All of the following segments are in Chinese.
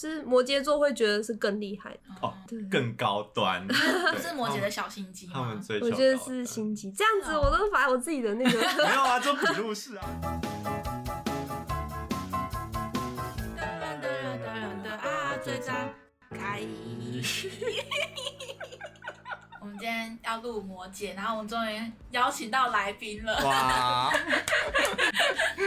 是摩羯座会觉得是更厉害的哦，更高端，是摩羯的小心机他们追求，我觉得是心机，这样子我都把我自己的那个 没有啊，做笔录式啊。啊，最赞开。我们今天要录摩羯，然后我们终于邀请到来宾了。哇！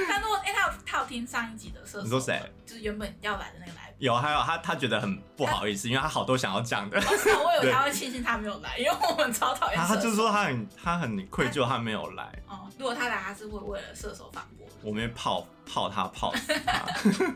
他录，哎、欸，他有他有听上一集的射手。你说谁？就是原本要来的那个来宾。有，还有他，他觉得很不好意思，因为他好多想要讲的。我以为 他会庆幸他没有来，因为我们超讨厌。他就是说他很他很愧疚，他没有来。哦，如果他来，他是会为了射手反驳。我们会泡泡他泡死他。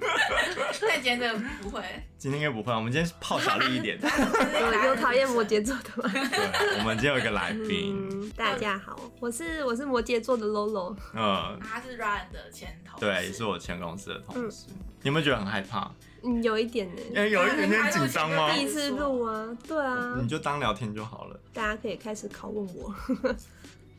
但今天这个不会。今天应该不会，我们今天泡小丽一点。有有讨厌摩羯座的吗？对，我们今天有一个来宾、嗯。大家好，我是我是摩羯座的 Lolo。嗯，他是 Ryan 的前同事。对，也是我前公司的同事。嗯、你有没有觉得很害怕？嗯，有一点呢。欸、有一点点紧张吗？第一次录啊，对啊。你就当聊天就好了。大家可以开始拷问我。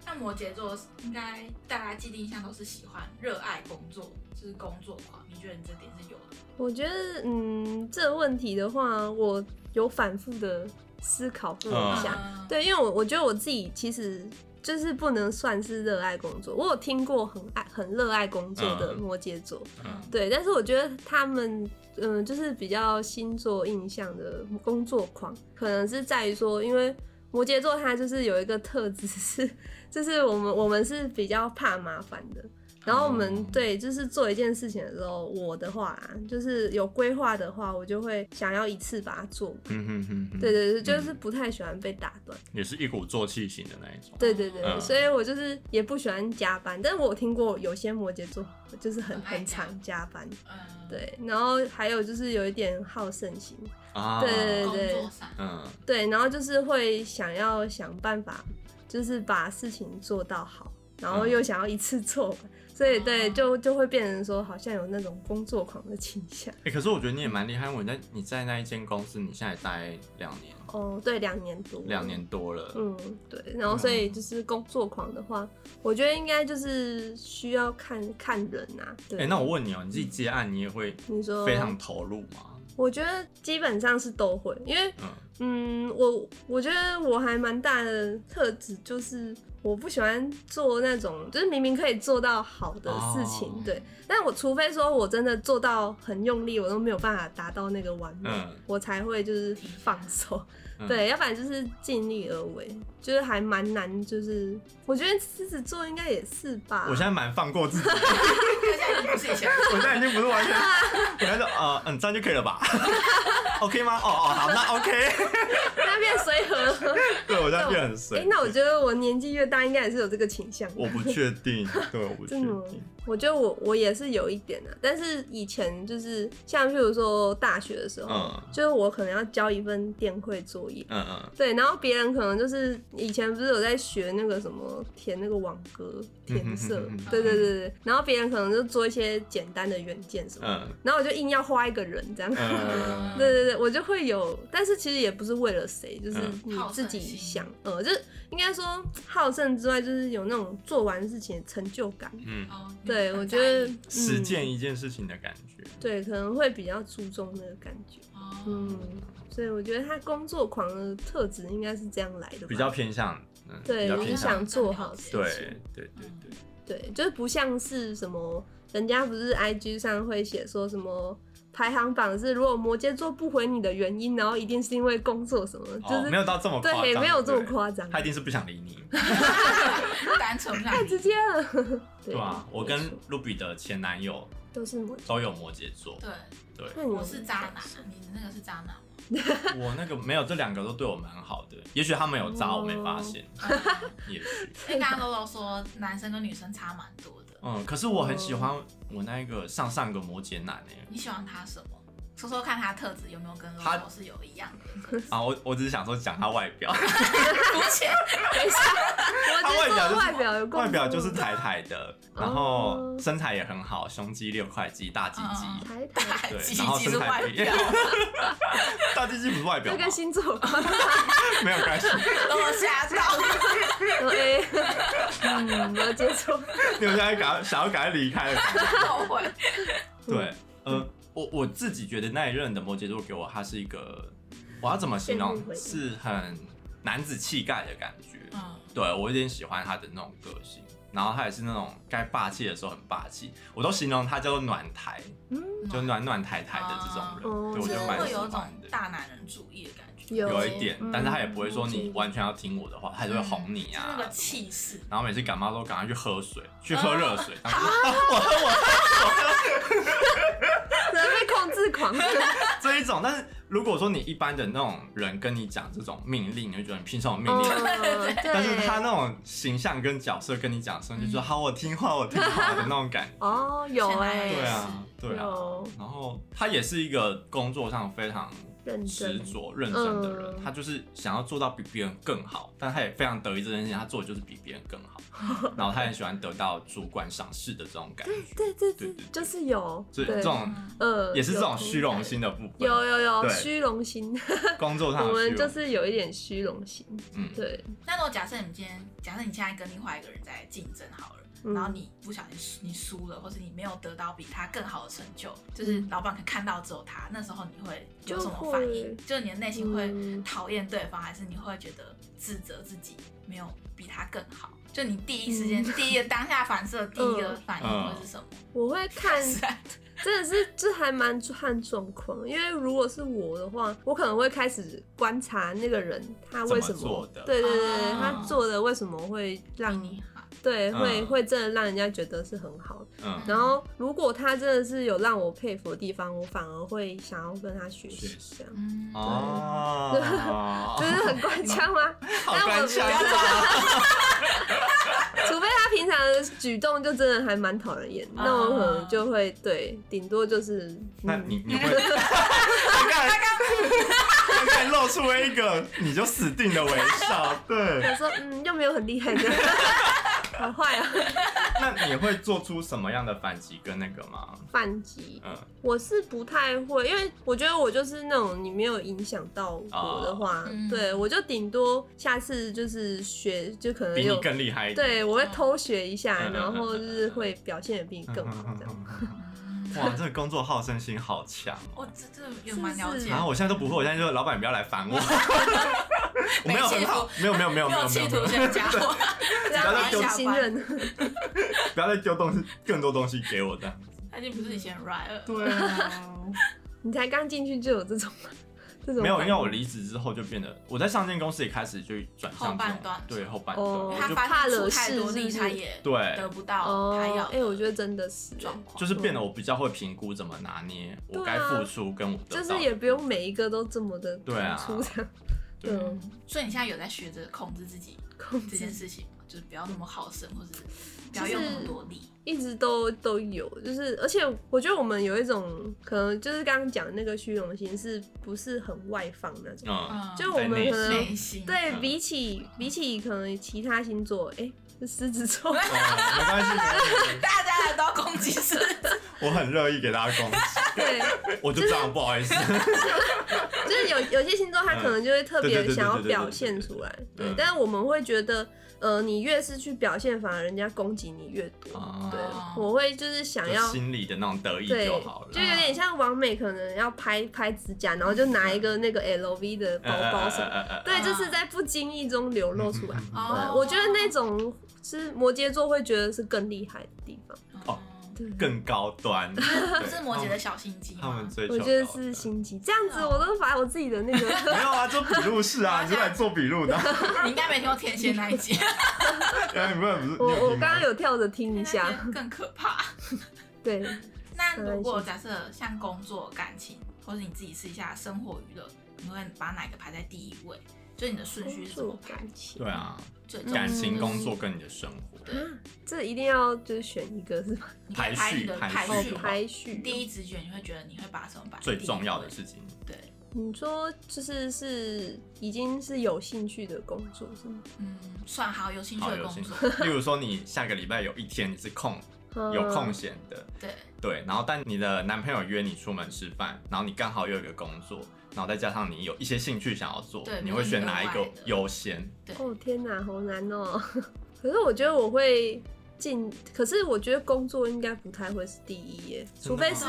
那摩羯座应该大家既定印象都是喜欢、热爱工作，就是工作狂。你觉得你这点是有的？我觉得，嗯，这个问题的话，我有反复的思考过一下。嗯、对，因为我我觉得我自己其实就是不能算是热爱工作。我有听过很爱、很热爱工作的摩羯座，嗯、对，但是我觉得他们，嗯，就是比较星座印象的工作狂，可能是在于说，因为。摩羯座他就是有一个特质是，就是我们我们是比较怕麻烦的。然后我们对，就是做一件事情的时候，我的话就是有规划的话，我就会想要一次把它做。嗯哼哼哼。对对对，就是不太喜欢被打断。也是一鼓作气型的那一种。对对对，嗯、所以我就是也不喜欢加班。但是我听过有些摩羯座就是很很常加班。嗯。对，然后还有就是有一点好胜心。啊。对对对。嗯。对，然后就是会想要想办法，就是把事情做到好。然后又想要一次做，嗯、所以对，就就会变成说好像有那种工作狂的倾向。哎、欸，可是我觉得你也蛮厉害，我在你在那一间公司，你现在待两年。哦，对，两年多。两年多了。嗯，对。然后所以就是工作狂的话，嗯、我觉得应该就是需要看看人啊。对。哎、欸，那我问你哦，你自己接案，你也会你说非常投入吗？我觉得基本上是都会，因为嗯，嗯，我我觉得我还蛮大的特质就是我不喜欢做那种就是明明可以做到好的事情，哦、对，但我除非说我真的做到很用力，我都没有办法达到那个完美，嗯、我才会就是放手。嗯、对，要不然就是尽力而为，就是还蛮难。就是我觉得狮子座应该也是吧。我现在蛮放过自己，我现在已经不是完全，我现在说呃嗯这样就可以了吧？OK 吗？哦哦好，那 OK。那变随和了。对，我现在变很随。哎、欸，那我觉得我年纪越大，应该也是有这个倾向。我不确定，对，我不 确定。我觉得我我也是有一点的，但是以前就是像譬如说大学的时候，嗯、就是我可能要交一份电绘作业，嗯嗯，对，然后别人可能就是以前不是有在学那个什么填那个网格填色，嗯、哼哼哼对对对对，然后别人可能就做一些简单的元件什么，嗯，然后我就硬要画一个人这样，嗯、对对对，我就会有，但是其实也不是为了谁，就是你自己想，呃，就是应该说好胜之外，就是有那种做完事情的成就感，嗯，对。我觉得实践一件事情的感觉，嗯，对，可能会比较注重那个感觉，嗯，所以我觉得他工作狂的特质应该是这样来的，比较偏向，嗯、对，你想做好事情，对，对，对，对，对，就是不像是什么，人家不是 IG 上会写说什么。排行榜是，如果摩羯座不回你的原因，然后一定是因为工作什么，就是没有到这么夸张，对，没有这么夸张，他一定是不想理你，单纯太直接了，对啊，我跟 Ruby 的前男友都是摩都有摩羯座，对对，我是渣男，你的那个是渣男吗？我那个没有，这两个都对我蛮好的，也许他们有渣，我没发现，也许。因为刚刚 Lolo 说男生跟女生差蛮多的。嗯，可是我很喜欢我那一个上上个摩羯男诶。你喜欢他什么？说说看他特质有没有跟他是有一样的？啊，我我只是想说讲他外表。肤浅，等一下，他外表外表外表就是台台的，然后身材也很好，胸肌六块肌，大鸡鸡，台对，然后身材比 大鸡鸡不是外表，这跟星座没有关系。我吓到，对，嗯，没有接触。你们现在赶想要赶快离开了，后悔。对，嗯。我我自己觉得那一任的摩羯座给我，他是一个，我要怎么形容？是很男子气概的感觉。嗯，对我有点喜欢他的那种个性。然后他也是那种该霸气的时候很霸气，我都形容他叫做暖台，嗯，就暖暖台台的这种人，嗯、对我觉得蛮喜欢的。会有种大男人主义的感觉，有，有一点，但是他也不会说你完全要听我的话，嗯、他就会哄你啊，那个气势。然后每次感冒都赶快去喝水，去喝热水。我喝我喝我喝，人被控制狂 这一种，但是。如果说你一般的那种人跟你讲这种命令，你会觉得你凭什么命令？嗯、但是他那种形象跟角色跟你讲的时候，你就说好，我听话，我听话的那种感觉。哦，有哎、欸。对啊，对啊。然后他也是一个工作上非常执着、认真的人，嗯、他就是想要做到比别人更好，但他也非常得意这件事情，他做的就是比别人更好。然后他很喜欢得到主管赏识的这种感觉，对对对对，就是有，这这种呃，也是这种虚荣心的部分，有有有虚荣心，工作上我们就是有一点虚荣心，嗯，对。那如果假设你今天，假设你现在跟另外一个人在竞争好了，然后你不小心你输了，或是你没有得到比他更好的成就，就是老板可看到只有他，那时候你会有什么反应？就是你的内心会讨厌对方，还是你会觉得自责自己没有比他更好？就你第一时间、嗯、第一个当下反射、第一个反应会是什么？我会看，真的是这还蛮看状况。因为如果是我的话，我可能会开始观察那个人他为什么，么对对对，啊、他做的为什么会让你。对，会会真的让人家觉得是很好的。嗯，然后如果他真的是有让我佩服的地方，我反而会想要跟他学习。这样，嗯，哦，就是很官腔吗？好官腔。除非他平常的举动就真的还蛮讨人厌，那我可能就会对，顶多就是。那你你会？他刚刚刚露出了一个你就死定的微笑。对。我说嗯，又没有很厉害的。好坏啊！那你会做出什么样的反击跟那个吗？反击，嗯，我是不太会，因为我觉得我就是那种你没有影响到我的话，哦、对我就顶多下次就是学，就可能比你更厉害一点。对，我会偷学一下，然后就是会表现的比你更好这样。哇，这个工作好胜心好强！我这这有蛮了解。然后我现在都不会，我现在就老板，你不要来烦我。我没有很好，没有没有没有没有没有。企图先加我，不要再丢新人，不要再丢东西，更多东西给我这样。他已经不是以前 right 了。对啊，你才刚进去就有这种。没有，因为我离职之后就变得，我在上间公司也开始就转向后半段，对后半段，他怕了太多力，他也对得不到他要。哎，我觉得真的是状况，就是变得我比较会评估怎么拿捏我该付出跟我得到，就是也不用每一个都这么的对啊，对，所以你现在有在学着控制自己控制这件事情吗？就是不要那么好胜，或者不要用那么多力。一直都都有，就是而且我觉得我们有一种可能，就是刚刚讲的那个虚荣心，是不是很外放那种？嗯、就我们可能对比起比起可能其他星座，哎、欸，是狮子座，没关系，大家都要攻击狮子，我很乐意给大家攻击，对，我就这样，不好意思，就是有有些星座他可能就会特别想要表现出来，对，但是我们会觉得。呃，你越是去表现，反而人家攻击你越多。哦、对，我会就是想要心里的那种得意就好了，就有点像王美可能要拍拍指甲，然后就拿一个那个 LV 的包包什么，呃呃呃呃、对，就是在不经意中流露出来。哦、我觉得那种是摩羯座会觉得是更厉害的地方。哦更高端，不是摩羯的小心机，他们追求。我觉得是心机，这样子我都把我自己的那个 没有啊，做笔录是啊，你是来做笔录的。你应该没听过天蝎那一集。我我刚刚有跳着听一下，更可怕。对。那如果假设像工作、感情，或者你自己试一下生活娱乐，你会把哪个排在第一位？就你的顺序是什么？感情。对啊。感情、工作跟你的生活，对，这一定要就是选一个是吧？排序，排序，排序。第一直觉你会觉得你会把什么摆最重要的事情？对，你说就是是已经是有兴趣的工作是吗？嗯，算好有兴趣的工作。例如说你下个礼拜有一天你是空，有空闲的，对对，然后但你的男朋友约你出门吃饭，然后你刚好又有一个工作。然后再加上你有一些兴趣想要做，对你会选哪一个优先？哦天哪，好难哦！可是我觉得我会进，可是我觉得工作应该不太会是第一耶，除非是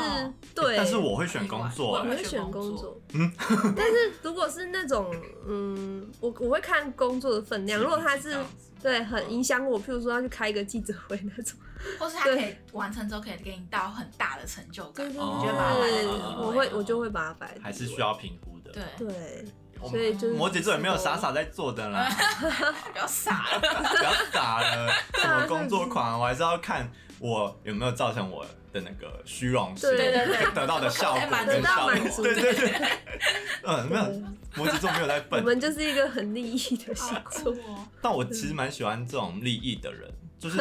对。但是我会选工作，我会选工作。嗯，但是如果是那种，嗯，我我会看工作的分量，如果他是对很影响我，譬如说要去开一个记者会那种，或是他可以完成之后可以给你到很大的成就感，对对对，我会我就会把它摆，还是需要评估的，对。对。所以就是摩羯座也没有傻傻在做的啦，不要傻了，不要傻了，什么 工作狂，我还是要看我有没有造成我的那个虚荣心，对对对，得到的效果跟效果，对对对，嗯，没有，摩羯座没有在笨，我们就是一个很利益的星座，但我其实蛮喜欢这种利益的人。就是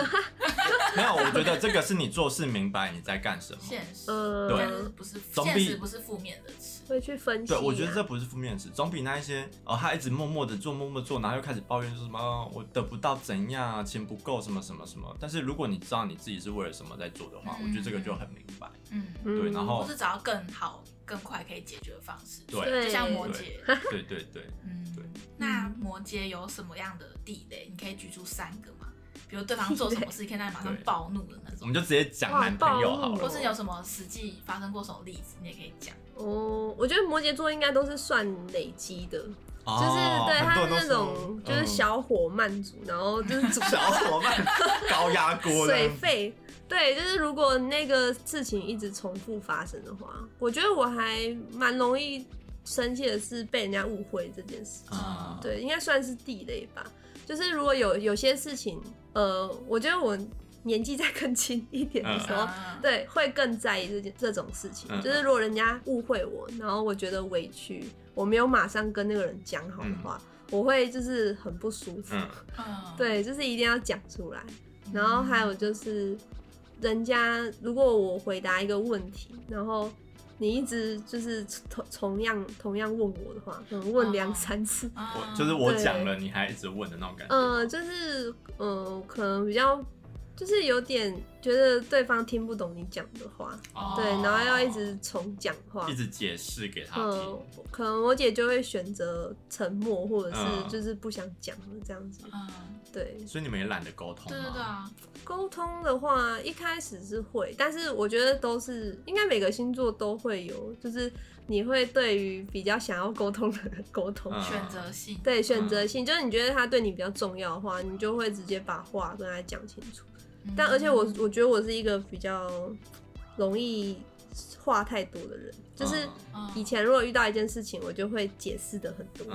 没有，我觉得这个是你做事明白你在干什么。现实，对，不是总比不是负面的词，会去分析。对，我觉得这不是负面词，总比那一些哦，他一直默默的做，默默做，然后又开始抱怨说什么我得不到怎样，钱不够，什么什么什么。但是如果你知道你自己是为了什么在做的话，我觉得这个就很明白。嗯，对，然后不是找到更好、更快可以解决的方式。对，就像摩羯。对对对，嗯，对。那摩羯有什么样的地雷？你可以举出三个吗？比如对方做什么事，可以让你马上暴怒的那种。我们就直接讲男朋友好了，或是有什么实际发生过什么例子，你也可以讲。哦，我觉得摩羯座应该都是算累积的，就是对他是那种就是小火慢煮，然后就是 小火慢高压锅水沸。对，就是如果那个事情一直重复发生的话，我觉得我还蛮容易生气的是被人家误会这件事情。对，应该算是地雷吧。就是如果有有些事情。呃，我觉得我年纪再更轻一点的时候，嗯、对，会更在意这件这种事情。嗯、就是如果人家误会我，然后我觉得委屈，我没有马上跟那个人讲好的话，嗯、我会就是很不舒服。嗯、对，就是一定要讲出来。然后还有就是，人家如果我回答一个问题，然后。你一直就是同同样同样问我的话，可能问两三次，我就是我讲了，你还一直问的那种感觉。嗯，就是嗯，可能比较就是有点觉得对方听不懂你讲的话，对，然后要一直重讲话，一直解释给他听。可能我姐就会选择沉默，或者是就是不想讲了这样子。嗯，对。所以你们也懒得沟通。对对对啊。沟通的话，一开始是会，但是我觉得都是应该每个星座都会有，就是你会对于比较想要沟通的人沟通，选择性，对，选择性，就是你觉得他对你比较重要的话，你就会直接把话跟他讲清楚。但而且我我觉得我是一个比较容易话太多的人，就是以前如果遇到一件事情，我就会解释的很多，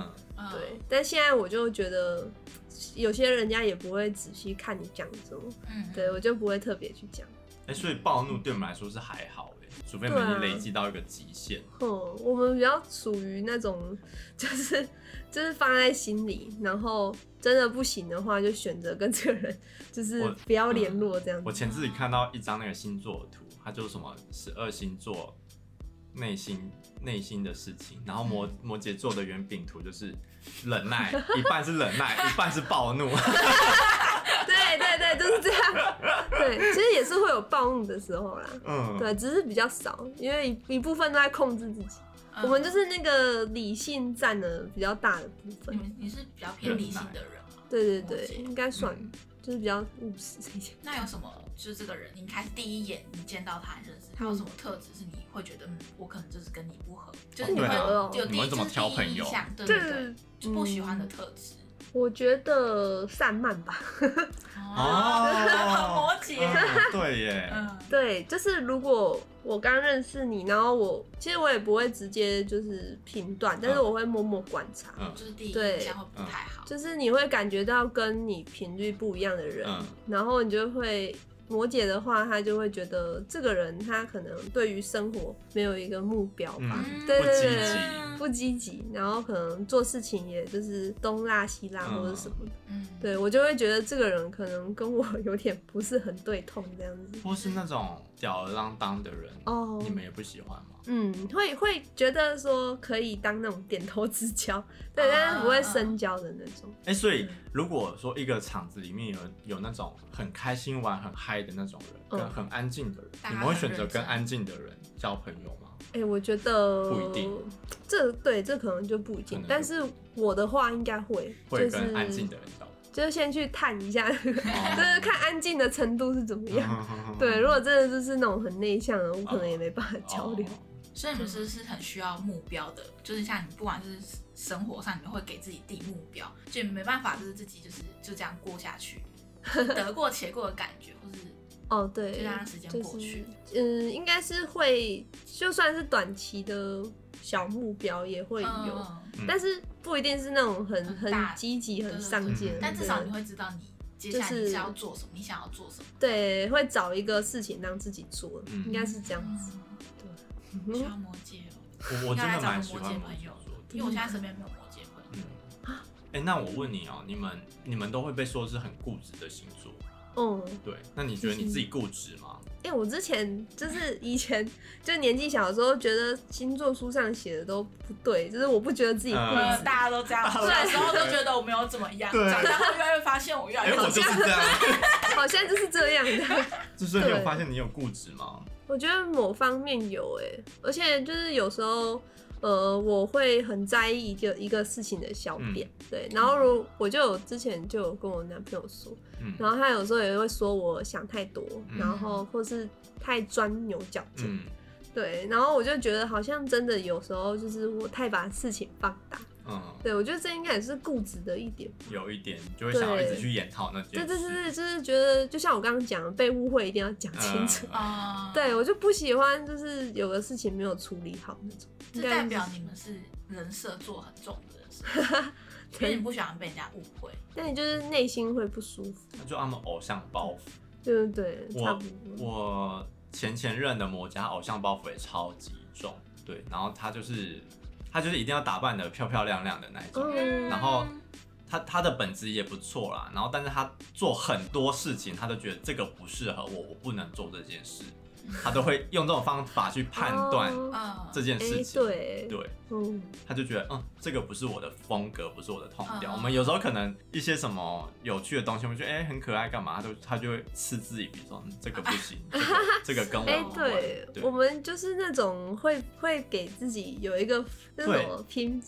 对，但现在我就觉得。有些人家也不会仔细看你讲什么，嗯，对我就不会特别去讲。哎，所以暴怒对我们来说是还好哎，除非我们累积到一个极限。嗯，我们比较属于那种，就是就是放在心里，然后真的不行的话，就选择跟这个人就是不要联络这样子。我前自己看到一张那个星座图，它就是什么十二星座内心内心的事情，然后摩摩羯座的圆饼图就是。忍耐，一半是忍耐，一半是暴怒。对对对，就是这样。对，其实也是会有暴怒的时候啦。嗯，对，只是比较少，因为一部分都在控制自己。嗯、我们就是那个理性占的比较大的部分。你你是比较偏理性的人吗？对对对，应该算，嗯、就是比较务实一些。那有什么？就是这个人，你开始第一眼你见到他认识他有什么特质是你会觉得，嗯，我可能就是跟你不合，就是你会有第一就是第一印象，对对对，就不喜欢的特质。我觉得散漫吧。哦，摩羯。对耶。对，就是如果我刚认识你，然后我其实我也不会直接就是评断，但是我会默默观察，就是第一印象会不太好，就是你会感觉到跟你频率不一样的人，然后你就会。摩羯的话，他就会觉得这个人他可能对于生活没有一个目标吧，嗯、对对对，不积极，然后可能做事情也就是东拉西拉或者什么的，嗯、对我就会觉得这个人可能跟我 有点不是很对痛这样子，或是那种吊儿郎当的人哦，你们也不喜欢吗？嗯，会会觉得说可以当那种点头之交，对，但是不会深交的那种。哎、欸，所以如果说一个场子里面有有那种很开心玩、很嗨的那种人，跟很安静的人，嗯、你们会选择跟安静的人交朋友吗？哎、欸，我觉得不一定。这对这可能就不一定，但是我的话应该会，会跟安静的人交。就是先去探一下，就是看安静的程度是怎么样。对，如果真的就是那种很内向的，我可能也没办法交流。所以你们是是很需要目标的，就是像你不管是生活上，你们会给自己定目标，就没办法就是自己就是就这样过下去，得过且过的感觉，或是哦对，就让时间过去。嗯，应该是会，就算是短期的小目标也会有，但是不一定是那种很很积极、很上进。但至少你会知道你接下来是要做什么，你想要做什么。对，会找一个事情让自己做，应该是这样子。需要摩羯哦，我我真的蛮喜欢摩羯的，因为我现在身边没有摩羯朋友。嗯，哎，那我问你哦，你们你们都会被说是很固执的星座？嗯，对。那你觉得你自己固执吗？哎，我之前就是以前就年纪小的时候，觉得星座书上写的都不对，就是我不觉得自己固执，大家都这样，小时候都觉得我没有怎么样，长大后越来越发现我越来越我就是这样，好像就是这样的。就是你有发现你有固执吗？我觉得某方面有哎，而且就是有时候，呃，我会很在意一个一个事情的小点，嗯、对。然后如我就有之前就有跟我男朋友说，嗯、然后他有时候也会说我想太多，嗯、然后或是太钻牛角尖，嗯、对。然后我就觉得好像真的有时候就是我太把事情放大。嗯，对，我觉得这应该也是固执的一点，有一点就会想要一直去演套那件事。对对对对，就是觉得就像我刚刚讲的，被误会一定要讲清楚啊。对，我就不喜欢就是有个事情没有处理好那种。这代表你们是人设做很重的人，所以你不喜欢被人家误会，但你就是内心会不舒服。就他们偶像包袱，对对对，差不多。我前前任的摩羯偶像包袱也超级重，对，然后他就是。他就是一定要打扮的漂漂亮亮的那一种，嗯、然后他他的本质也不错啦，然后但是他做很多事情，他都觉得这个不适合我，我不能做这件事。他都会用这种方法去判断这件事情，对对，他就觉得嗯，这个不是我的风格，不是我的痛调。我们有时候可能一些什么有趣的东西，我们觉得哎很可爱，干嘛？他就他就会嗤之以鼻，说这个不行，这个跟我哎，对，我们就是那种会会给自己有一个那种拼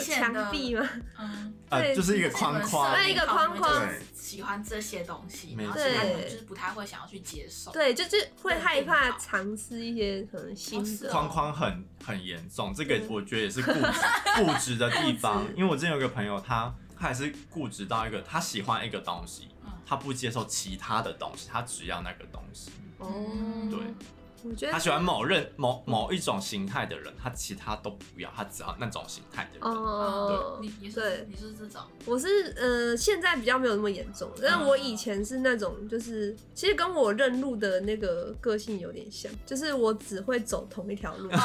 墙壁吗？嗯，对，就是一个框框，那一个框框，喜欢这些东西，然后其他人就是不太会想要去接受，对，就是会害怕。尝试一些可能新的框框很很严重，这个我觉得也是固执固执的地方。因为我之前有个朋友，他他也是固执到一个，他喜欢一个东西，他不接受其他的东西，他只要那个东西。哦，对。我觉得他喜欢某任某某一种形态的人，他其他都不要，他只要那种形态的人。哦，对，你你是你是这种，我是呃，现在比较没有那么严重，但我以前是那种，就是其实跟我认路的那个个性有点像，就是我只会走同一条路。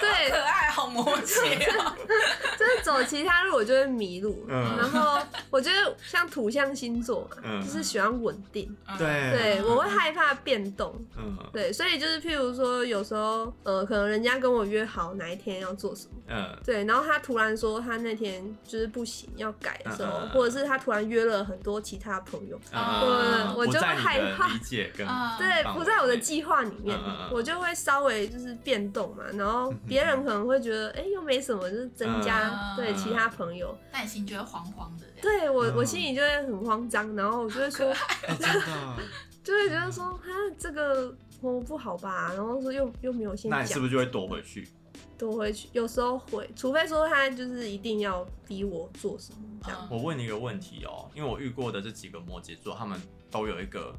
对，可爱好魔羯，就是走其他路我就会迷路。然后我觉得像土象星座嘛，就是喜欢稳定。对，对我会害怕变动。嗯，对，所以就是譬如说，有时候呃，可能人家跟我约好哪一天要做什么，嗯，对，然后他突然说他那天就是不行要改的时候，或者是他突然约了很多其他朋友，我我就会害怕，对，不在我的计划里面，我就会稍微就是变动嘛，然后别人可能会觉得哎又没什么，就是增加对其他朋友，但你心就会慌慌的，对我我心里就会很慌张，然后我就会说。就会觉得说，哈，这个我不好吧？然后说又又没有先讲，那你是不是就会躲回去？躲回去，有时候会，除非说他就是一定要逼我做什么这样。我问你一个问题哦，因为我遇过的这几个摩羯座，他们都有一个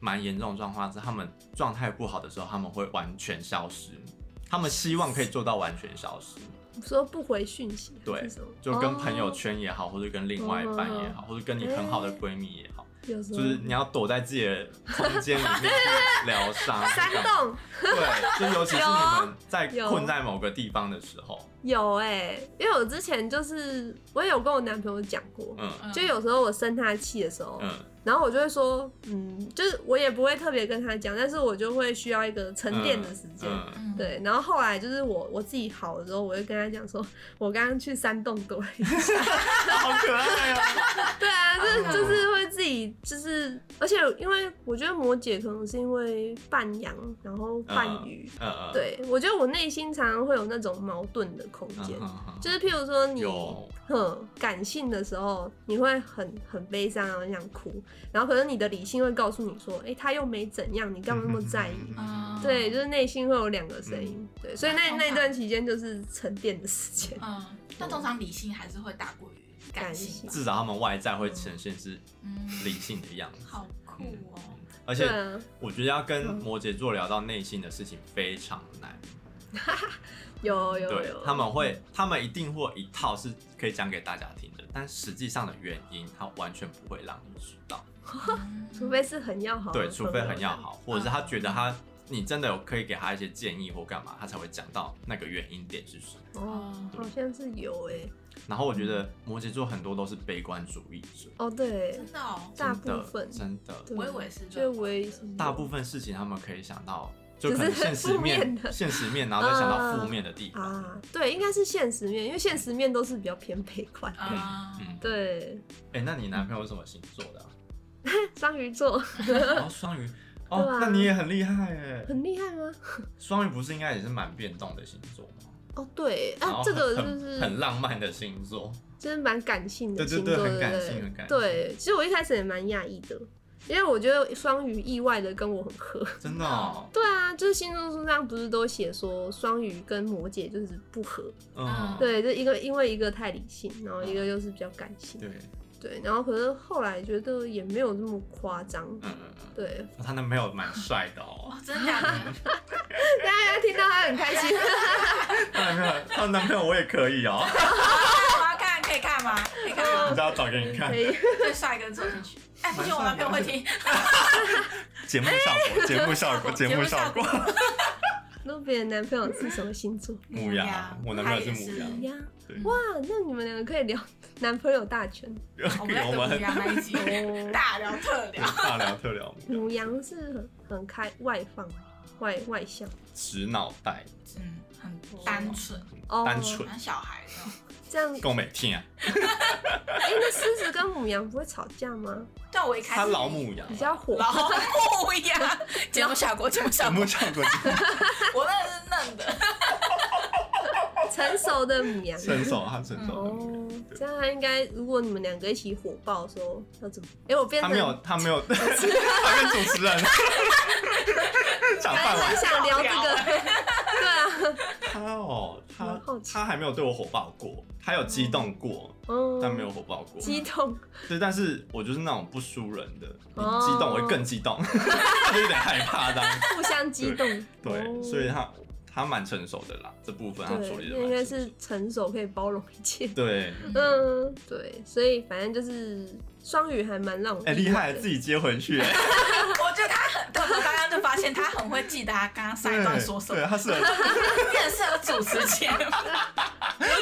蛮严重的状况，是他们状态不好的时候，他们会完全消失。他们希望可以做到完全消失，说不回讯息，对，就跟朋友圈也好，或者跟另外一半也好，或者跟你很好的闺蜜也好。就是你要躲在自己的空间里面去 疗伤，山洞。对，就尤其是你们在 困在某个地方的时候。有哎、欸，因为我之前就是我也有跟我男朋友讲过，嗯，就有时候我生他气的时候，嗯，然后我就会说，嗯，就是我也不会特别跟他讲，但是我就会需要一个沉淀的时间，嗯、对。然后后来就是我我自己好的时候，我就跟他讲说，我刚刚去山洞躲了一下，好可爱啊！对啊，就就是会自己就是，而且因为我觉得摩羯可能是因为半阳，然后半鱼，嗯嗯、对我觉得我内心常常会有那种矛盾的空间，就是譬如说你很感性的时候，你会很很悲伤，然后想哭。然后可能你的理性会告诉你说，哎、欸，他又没怎样，你干嘛那么在意？嗯、对，就是内心会有两个声音，嗯、对，所以那那段期间就是沉淀的时间。嗯，但通常理性还是会大过于感性，至少他们外在会呈现是理性的样子。嗯、好酷哦！而且我觉得要跟摩羯座聊到内心的事情非常难。有有有，对，他们会，他们一定会有一套是可以讲给大家听的，但实际上的原因，他完全不会让你知道。除非是很要好，对，除非很要好，或者是他觉得他你真的有可以给他一些建议或干嘛，他才会讲到那个原因点是什么。哦，好像是有哎。然后我觉得摩羯座很多都是悲观主义者。哦，对，真的哦，大部分真的，我以为是，就我也是。大部分事情他们可以想到，就可能现实面，现实面，然后再想到负面的地方啊。对，应该是现实面，因为现实面都是比较偏悲观。嗯，对。哎，那你男朋友是什么星座的？双鱼座，哦，双鱼，哦，那你也很厉害哎，很厉害吗？双鱼不是应该也是蛮变动的星座吗？哦，对，啊，这个就是很浪漫的星座，就是蛮感性的星座，对对对，很感性，很感性。对，其实我一开始也蛮讶异的，因为我觉得双鱼意外的跟我很合，真的哦。对啊，就是星座书上不是都写说双鱼跟摩羯就是不合，嗯，对，就一个因为一个太理性，然后一个又是比较感性，对。对，然后可是后来觉得也没有那么夸张。嗯嗯嗯。对，他男朋友蛮帅的 哦。真的假的？大家听到他很开心。他男朋友，他男朋友我也可以哦。我要看，可以看吗？可以看吗？你知道找给你看。可以。最帅跟走进去。哎，不行，我男朋友会听。节目效果，节目效果，节目效果。露比的男朋友是什么星座？母羊。我男朋友是母羊。哇，那你们两个可以聊男朋友大全。我们牡羊在一起，大聊特聊，大聊特聊。母羊是很很开外放，外外向，直脑袋，嗯，很单纯，单纯，像小孩。这样够美听啊！哎，那狮子跟母羊不会吵架吗？但，我一开始他老母羊比较火，老母羊，节目效果，节目效果，我那是嫩的。成熟的母羊，成熟，他成熟。哦，这样他应该，如果你们两个一起火爆的时候，要怎么？哎，我变成他没有，他没有，他变主持人。讲饭碗，想聊这个。他哦，他他还没有对我火爆过，他有激动过，但没有火爆过。激动。对，但是我就是那种不输人的，你激动我会更激动，他 就有点害怕的。互相激动。对，所以他。他蛮成熟的啦，这部分他处理的应该是成熟，可以包容一切。对，嗯，对，所以反正就是双鱼还蛮让我哎厉害，自己接回去。我觉得他很，我刚刚就发现他很会记得他刚刚上一段说什么。对，他是很适合主持节目。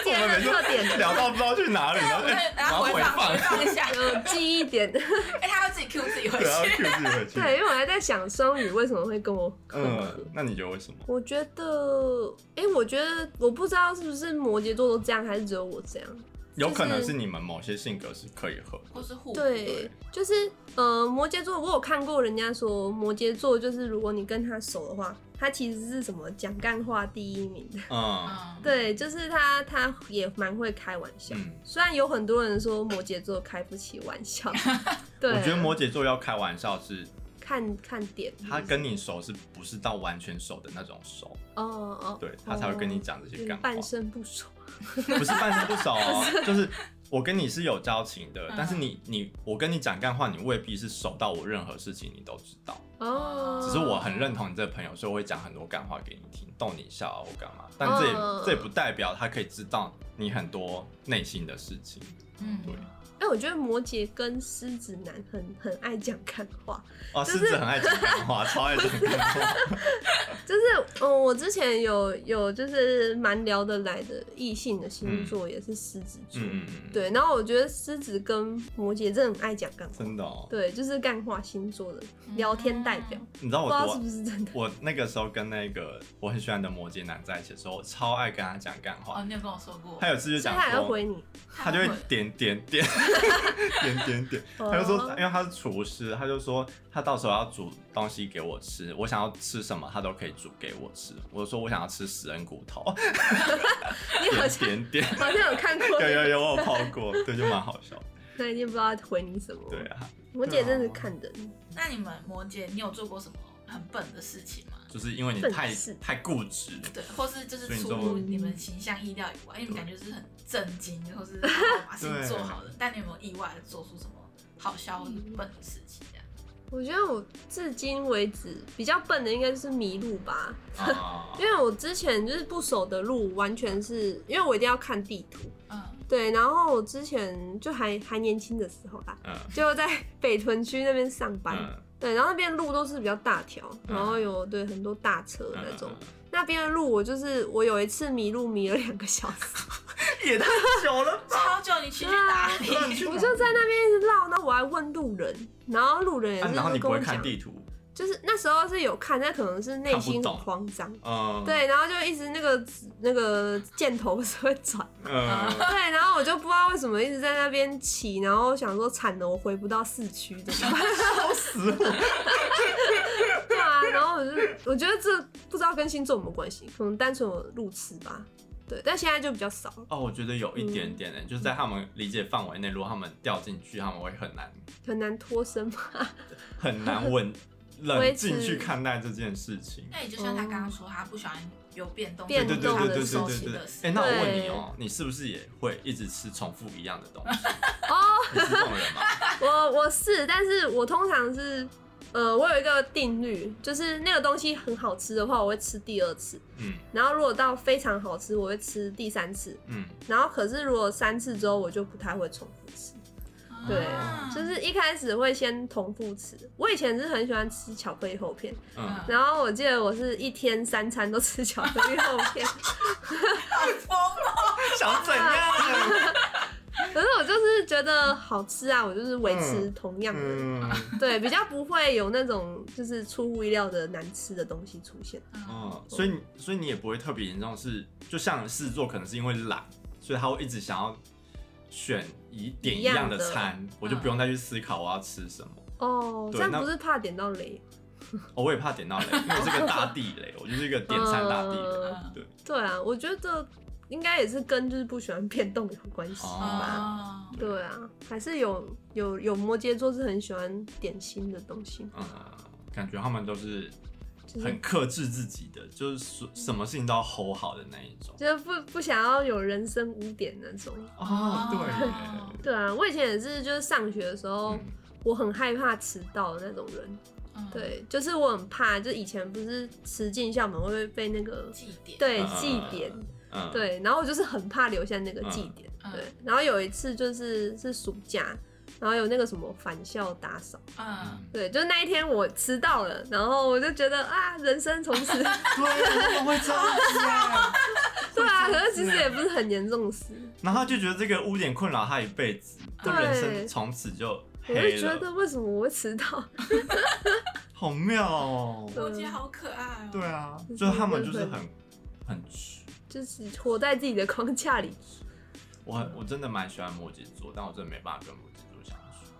我们特点聊到不知道去哪里了，然后回放回放一下，有记忆点。哎，他要自己 Q 自己回去。对自己回去。对，因为我还在想双鱼为什么会跟我嗯，那你觉得为什么？我觉得，哎，我觉得我不知道是不是摩羯座都这样，还是只有我这样。有可能是你们某些性格是可以合，或是互对，就是呃摩羯座，我有看过人家说摩羯座就是如果你跟他熟的话，他其实是什么讲干话第一名的，嗯，对，就是他他也蛮会开玩笑，虽然有很多人说摩羯座开不起玩笑，对，我觉得摩羯座要开玩笑是看看点，他跟你熟是不是到完全熟的那种熟，哦哦，对他才会跟你讲这些干话，半生不熟。不是半生不熟哦，就是我跟你是有交情的，但是你你我跟你讲干话，你未必是熟到我任何事情你都知道哦。只是我很认同你这个朋友，所以我会讲很多干话给你听，逗你笑啊，我干嘛？但这也这也不代表他可以知道你很多内心的事情。嗯，对。哎，我觉得摩羯跟狮子男很很爱讲干话。哦，狮子很爱讲干话，超爱讲干话。就是，嗯，我之前有有就是蛮聊得来的异性的星座也是狮子座，对。然后我觉得狮子跟摩羯真的很爱讲干话，真的哦。对，就是干话星座的聊天代表。你知道我不知道是不是真的？我那个时候跟那个我很喜欢的摩羯男在一起的时候，我超爱跟他讲干话。哦，你有跟我说过。他有次就讲，他还要回你，他就会点点点。点点点，他就说，因为他是厨师，他就说他到时候要煮东西给我吃，我想要吃什么，他都可以煮给我吃。我说我想要吃食人骨头，你好像点点点，好像有看过，有有有，我有泡过，对，就蛮好笑。那一定不知道回你什么。对啊，摩羯真是看人。那你们摩羯，你有做过什么很笨的事情吗？就是因为你太太固执，对，或是就是出乎你们形象意料以外，因为你感觉是很震惊，或是把事情做好的。但你有没有意外的做出什么好笑、笨的事情？这样？我觉得我至今为止比较笨的应该是迷路吧，因为我之前就是不熟的路，完全是因为我一定要看地图，嗯，对。然后我之前就还还年轻的时候吧，嗯，就在北屯区那边上班。对，然后那边路都是比较大条，然后有对很多大车那种。嗯、那边的路我就是我有一次迷路迷了两个小时，也太久了吧，超久！你去哪里？我就在那边一直绕，然后我还问路人，然后路人也是跟我讲。然后你不会看地图？就是那时候是有看，但可能是内心很慌张，嗯，对，然后就一直那个那个箭头是会转，嗯，对，然后我就不知道为什么一直在那边骑，然后想说惨了，我回不到市区，怎么办？笑死我！对啊，然后我就我觉得这不知道跟星座有没有关系，可能单纯我路痴吧，对，但现在就比较少哦，我觉得有一点点呢，嗯、就是在他们理解范围内，如果他们掉进去，他们会很难很难脱身嘛，很难稳。冷静去看待这件事情。那也就像他刚刚说，他不喜欢有变动、变动的熟悉的事。哎，那我问你哦，你是不是也会一直吃重复一样的东西？哦，你是这种人吗？我我是，但是我通常是，呃，我有一个定律，就是那个东西很好吃的话，我会吃第二次。嗯。然后如果到非常好吃，我会吃第三次。嗯。然后可是如果三次之后，我就不太会重复吃。对，就是一开始会先同步吃。我以前是很喜欢吃巧克力厚片，嗯，然后我记得我是一天三餐都吃巧克力厚片，疯哦！想怎样？可是我就是觉得好吃啊，我就是维持同样的，嗯、对，比较不会有那种就是出乎意料的难吃的东西出现。哦，所以所以你也不会特别严重，是就像狮子座可能是因为懒，所以他会一直想要。选一点一样的餐，的我就不用再去思考我要吃什么。哦，这样不是怕点到雷？哦，我也怕点到雷，因为我是个大地雷，我就是一个点餐大地雷。呃、对对啊，我觉得应该也是跟就是不喜欢变动有关系吧。哦、对啊，还是有有有摩羯座是很喜欢点心的东西。嗯，感觉他们都是。很克制自己的，就是什么事情都要 hold 好的那一种，就是不不想要有人生污点那种。哦，对，对啊，我以前也是，就是上学的时候，我很害怕迟到的那种人。对，就是我很怕，就以前不是迟进校门会不会被那个记点？对，记点。对，然后我就是很怕留下那个记点。对，然后有一次就是是暑假。然后有那个什么返校打扫，嗯，对，就那一天我迟到了，然后我就觉得啊，人生从此，对，我会这样，对啊，可是其实也不是很严重的事，然后就觉得这个污点困扰他一辈子，对，人生从此就黑了。我就觉得为什么我会迟到？好妙哦，我觉得好可爱哦。对啊，就是他们就是很很，就是活在自己的框架里。我我真的蛮喜欢摩羯座，但我真的没办法跟摩羯座。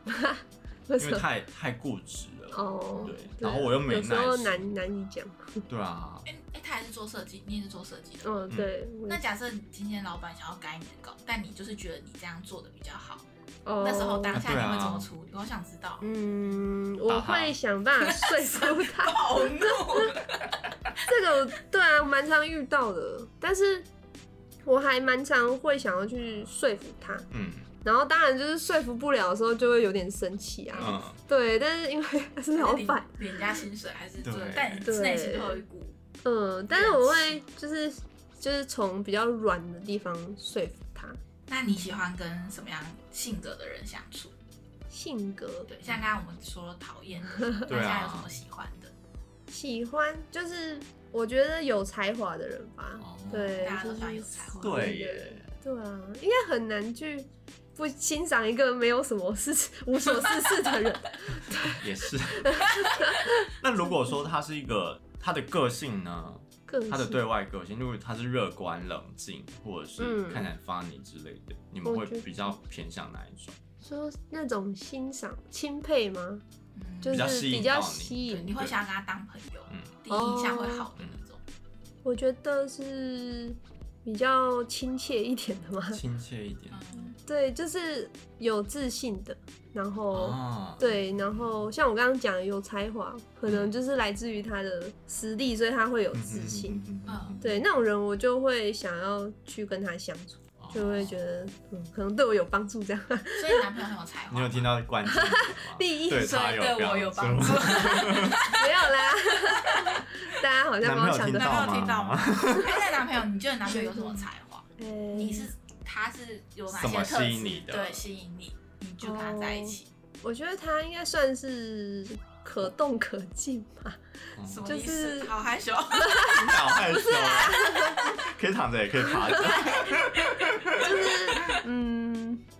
因为太太固执了哦，对，然后我又没耐心，难难以讲。对啊，哎哎，他还是做设计，你也是做设计的，嗯，对。那假设今天老板想要改你的稿，但你就是觉得你这样做的比较好，那时候当下你会怎么处理？我想知道。嗯，我会想办法 说服他。好怒！这个对啊，蛮常遇到的，但是我还蛮常会想要去说服他。嗯。然后当然就是说服不了的时候，就会有点生气啊。嗯。对，但是因为他是老板，人家薪水还是对，但你内心会有一股。嗯，但是我会就是就是从比较软的地方说服他。那你喜欢跟什么样性格的人相处？性格对，像刚刚我们说了讨厌的，大家有什么喜欢的？喜欢就是我觉得有才华的人吧。哦、对，大家都喜欢有才华。对耶。对啊，应该很难去不欣赏一个没有什么事、无所事事的人。对，也是。那如果说他是一个他的个性呢？个性他的对外个性，如果他是乐观、冷静，或者是看起来 funny 之类的，嗯、你们会比较偏向哪一种？说那种欣赏、钦佩吗？嗯、就是比较吸引，你会想要跟他当朋友，嗯、第一印象会好的那种。我觉得是。比较亲切一点的吗？亲切一点，对，就是有自信的，然后、啊、对，然后像我刚刚讲的有才华，可能就是来自于他的实力，所以他会有自信。嗯，对，那种人我就会想要去跟他相处。就会觉得，嗯，可能对我有帮助这样。所以男朋友很有才华。你有听到关键吗？第一，对他对我有帮助。没有啦，大家好像没有想得到。男朋友听到吗？哎，那男朋友，你觉得男朋友有什么才华？你是他是有哪些特质吸引你的？对，吸引你，你就跟他在一起。我觉得他应该算是。可动可静吧，就是好害羞，好害羞，可以躺着也可以趴着，就是嗯，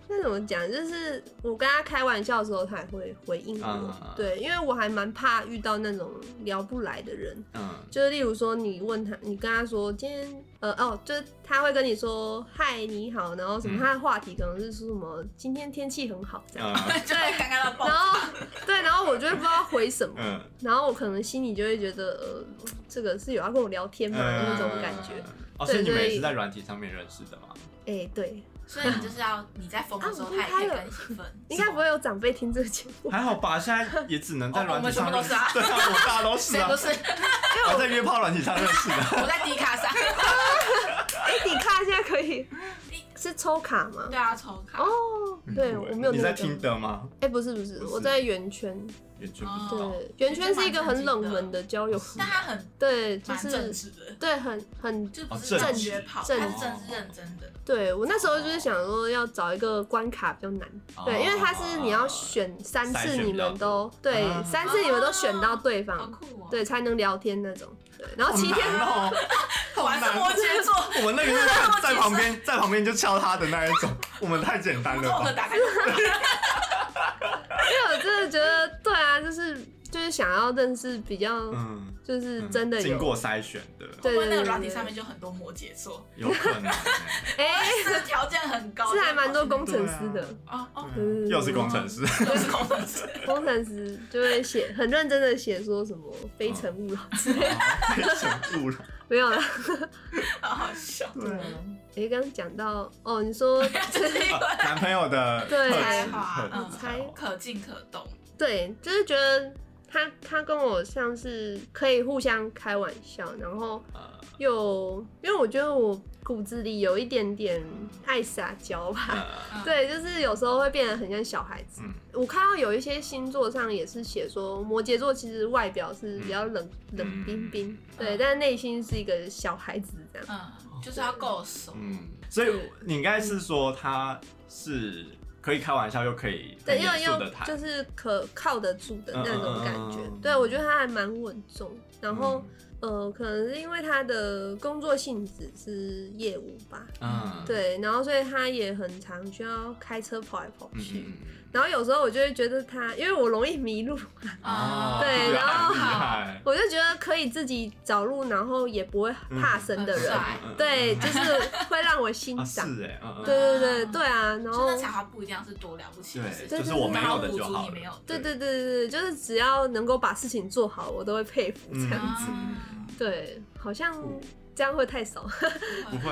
那怎么讲？就是我跟他开玩笑的时候，他也会回应我，对，因为我还蛮怕遇到那种聊不来的人，嗯，就是例如说你问他，你跟他说今天。呃哦，就是他会跟你说嗨你好，然后什么他的话题可能是说什么今天天气很好这样，对，尴尬到爆。然后对，然后我就会不知道回什么，嗯、然后我可能心里就会觉得呃，这个是有要跟我聊天吗？嗯、那种感觉。哦，所以你们也是在软体上面认识的吗？哎、欸，对。所以你就是要你在疯的时候，他也可以跟你一起分。应该不会有长辈听这个节目。还好吧，现在也只能在软体上。我们什么都是啊。对啊，我大家都是啊。都是。我在约炮软体上认识的。我在迪卡上。哎，迪卡现在可以是抽卡吗？对啊，抽卡。哦，对，我没有。你在听的吗？哎，不是不是，我在圆圈。对，圆圈是一个很冷门的交友，但他很对，就是对，很很就不是正约炮，他是真是认真的。对，我那时候就是想说要找一个关卡比较难，对，因为他是你要选三次，你们都对，三次你们都选到对方，对，才能聊天那种。对，然后七天哦，我还是摩羯座，我们那个 是在旁边，在旁边就敲他的那一种，我们太简单了吧。因为我真的觉得，对啊，就是就是想要认识比较，嗯，就是真的经过筛选的，对对对，那个软体上面就很多摩羯座，有可能，哎，是条件很高，是还蛮多工程师的，哦哦，又是工程师，又是工程师，工程师就会写很认真的写说什么非诚勿扰。之类的，非诚勿扰，没有了，好好笑，对。哎，刚刚讲到哦，你说 男朋友的才华，嗯，才可进可动，对，就是觉得他他跟我像是可以互相开玩笑，然后又因为我觉得我。骨子里有一点点爱撒娇吧，对，就是有时候会变得很像小孩子。我看到有一些星座上也是写说，摩羯座其实外表是比较冷冷冰冰，对，但是内心是一个小孩子这样。嗯，就是要够熟。嗯，所以你应该是说他是可以开玩笑又可以对，又又就是可靠得住的那种感觉。对，我觉得他还蛮稳重，然后。呃，可能是因为他的工作性质是业务吧，嗯，对，然后所以他也很常需要开车跑来跑去，嗯、然后有时候我就会觉得他，因为我容易迷路，啊，对，然后我就觉得可以自己找路，然后也不会怕生的人，嗯、对，就是会让我欣赏，啊、是哎，嗯、对对对对啊，然后才华不一定是多了不起的事，就是我没有的就好，对。对对对对，就是只要能够把事情做好，我都会佩服这样子。嗯对，好像这样会太少。不会，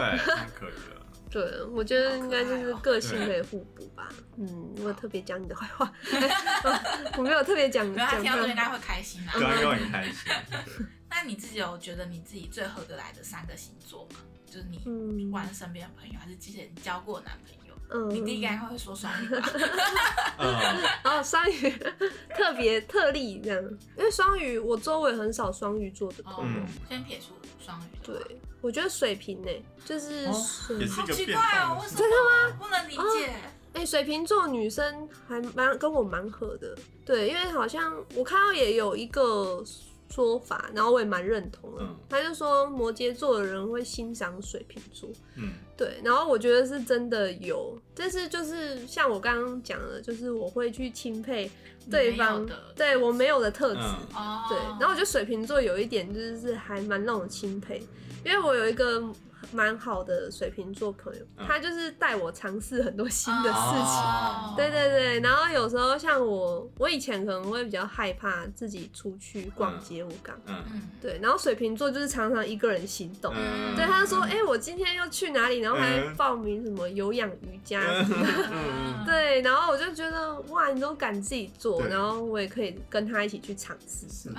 可以的。对，我觉得应该就是个性可以互补吧。嗯，我特别讲你的坏话，我没有特别讲。他听到应该会开心啊，对，会很开心。那你自己有觉得你自己最合得来的三个星座吗？就是你玩身边的朋友，还是之前交过男朋友？嗯，你第一个应该会说双鱼吧？嗯，哦，双鱼特别特例这样，因为双鱼我周围很少双鱼座的朋友。先撇除双鱼。对，我觉得水瓶呢，就是水好奇怪哦，为什么？真的吗？不能理解。哎、欸，水瓶座女生还蛮跟我蛮合的，对，因为好像我看到也有一个说法，然后我也蛮认同的。嗯、他就说摩羯座的人会欣赏水瓶座，嗯，对，然后我觉得是真的有，但是就是像我刚刚讲的，就是我会去钦佩对方，对我没有的特质，嗯、对，然后我觉得水瓶座有一点就是还蛮让我钦佩，因为我有一个。蛮好的水瓶座朋友，他就是带我尝试很多新的事情。嗯、对对对，然后有时候像我，我以前可能会比较害怕自己出去逛街，我刚，嗯，对，然后水瓶座就是常常一个人行动。嗯、对，他就说，哎、欸，我今天要去哪里？然后还报名什么有氧瑜伽什么的。嗯、对，然后我就觉得，哇，你都敢自己做，然后我也可以跟他一起去尝试。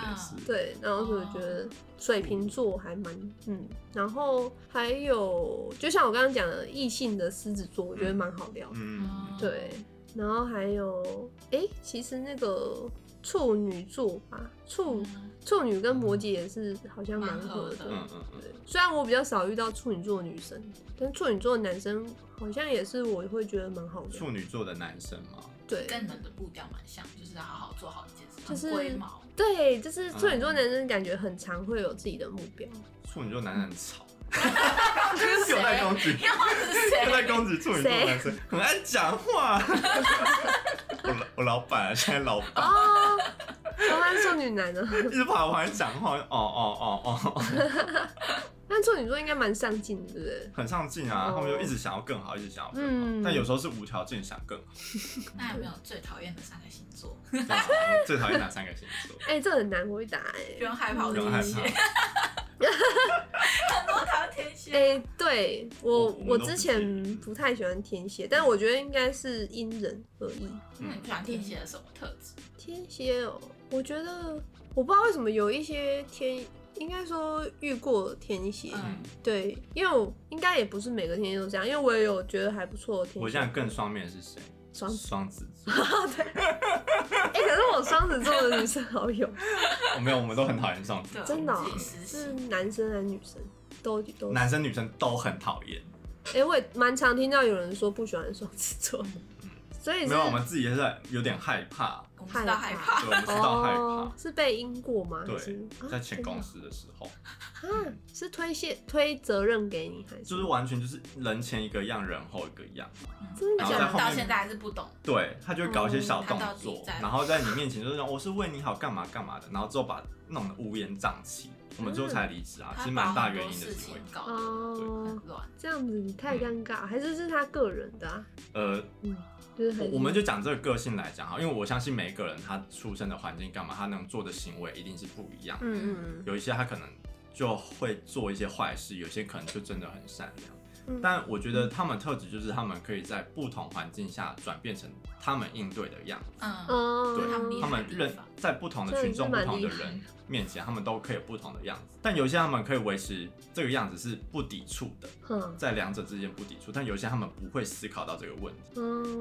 对，然后所以我觉得。水瓶座还蛮嗯，然后还有就像我刚刚讲的异性的狮子座，我觉得蛮好聊的。嗯，对，然后还有哎、欸，其实那个处女座吧，处处女跟摩羯也是好像蛮合的。嗯嗯对，虽然我比较少遇到处女座的女生，但处女座的男生好像也是我会觉得蛮好的。处女座的男生吗？对，跟你们的步调蛮像，就是要好好做好一件事，就是龟毛。对，就是处女座男生感觉很常会有自己的目标。处女座男生很吵，又在攻击，又在攻击处女座男生，很爱讲话。我我老板啊，现在老板。哦，我爱处女男呢，一直跑我旁边讲话。哦哦哦哦。但处女座应该蛮上进的，对不对？很上进啊，他们就一直想要更好，一直想要更好。但有时候是无条件想更好。那有没有最讨厌的三个星座？最讨厌哪三个星座？哎，这很难回答哎。不用害怕，不用害怕。很多讨厌天蝎。哎，对我我之前不太喜欢天蝎，但我觉得应该是因人而异。嗯，你喜欢天蝎的什么特质？天蝎哦，我觉得我不知道为什么有一些天。应该说遇过天蝎，嗯、对，因为我应该也不是每个天蝎都这样，因为我也有觉得还不错的天蝎。我现在更双面是谁？双双子座。对。哎、欸，可是我双子座的女生好友。我没有，我们都很讨厌双子座。真的、喔？是男生还是女生？都都。男生女生都很讨厌。哎、欸，我也蛮常听到有人说不喜欢双子座。所以没有，我们自己也是有点害怕，知道害怕，对，我们知道害怕，是被阴过吗？对，在前公司的时候，是推卸推责任给你还是？就是完全就是人前一个样，人后一个样，然后在后面到现在还是不懂。对，他就会搞一些小动作，然后在你面前就是说我是为你好，干嘛干嘛的，然后之后把弄得乌烟瘴气，我们之后才离职啊，其实蛮大原因的是因为哦，这样子你太尴尬，还是是他个人的？呃，嗯。我我们就讲这个个性来讲哈，因为我相信每一个人他出生的环境干嘛，他能做的行为一定是不一样的。嗯嗯，有一些他可能就会做一些坏事，有些可能就真的很善良。但我觉得他们特质就是他们可以在不同环境下转变成他们应对的样子。嗯，对，他们认在不同的群众、不同的人面前，他们都可以有不同的样子。但有些他们可以维持这个样子是不抵触的，在两者之间不抵触。但有些他们不会思考到这个问题，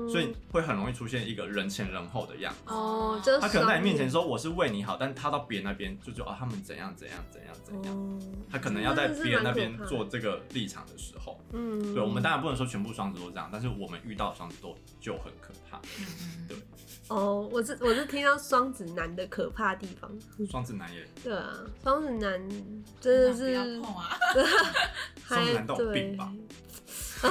所以会很容易出现一个人前人后的样子。哦，他可能在你面前说我是为你好，但他到别人那边就觉得哦，他们怎样怎样怎样怎样。他可能要在别人那边做这个立场的时候。嗯，对，我们当然不能说全部双子座这样，但是我们遇到双子座就很可怕。哦，我是我是听到双子男的可怕地方。双子男也。对啊，双子男真的是。不要碰啊！双子男都有病吧？前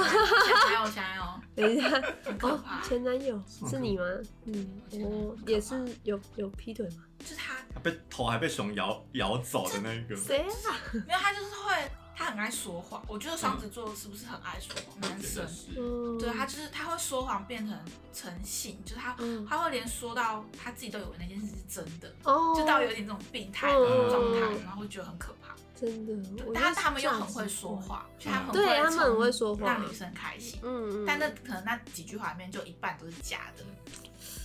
男友，前男友，等一下，哦，前男友是你吗？嗯，我也是有有劈腿吗？就是他。他被头还被熊咬咬走的那个。谁啊？没有，他就是会。他很爱说谎，我觉得双子座是不是很爱说谎？男生，对，他就是他会说谎变成诚信，就是他他会连说到他自己都以为那件事是真的，就到有点这种病态的状态，然后会觉得很可怕。真的，但他们又很会说话，他很对他们很会说话，让女生开心。嗯，但那可能那几句话里面就一半都是假的。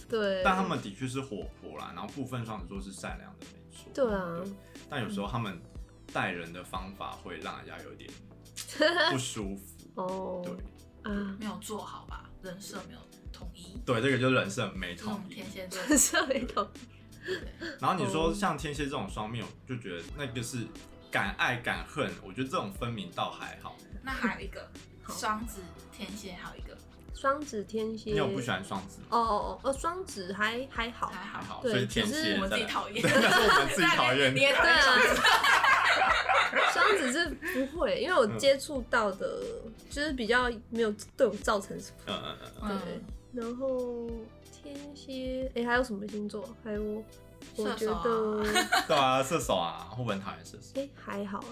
对，但他们的确是活泼啦，然后部分双子座是善良的，没错。对啊，但有时候他们。待人的方法会让人家有点 不舒服。哦，对，啊，没有做好吧，人设没有统一，对，这个就是人设没统一，天蝎座。人设没统一，对。然后你说像天蝎这种双面，我就觉得那个是敢爱敢恨，我觉得这种分明倒还好。那还有一个双子天蝎，还有一个双子天蝎。你有不喜欢双子？哦哦哦，双子还还好还好，所以天蝎我们自己讨厌，那 是我们自己讨厌。你也讨厌双子？双子是不会，因为我接触到的，就是比较没有对我造成什么。嗯嗯嗯。对，然后天蝎，哎，还有什么星座？还有，我觉得，对啊，射手啊，会不会讨厌射手？哎，还好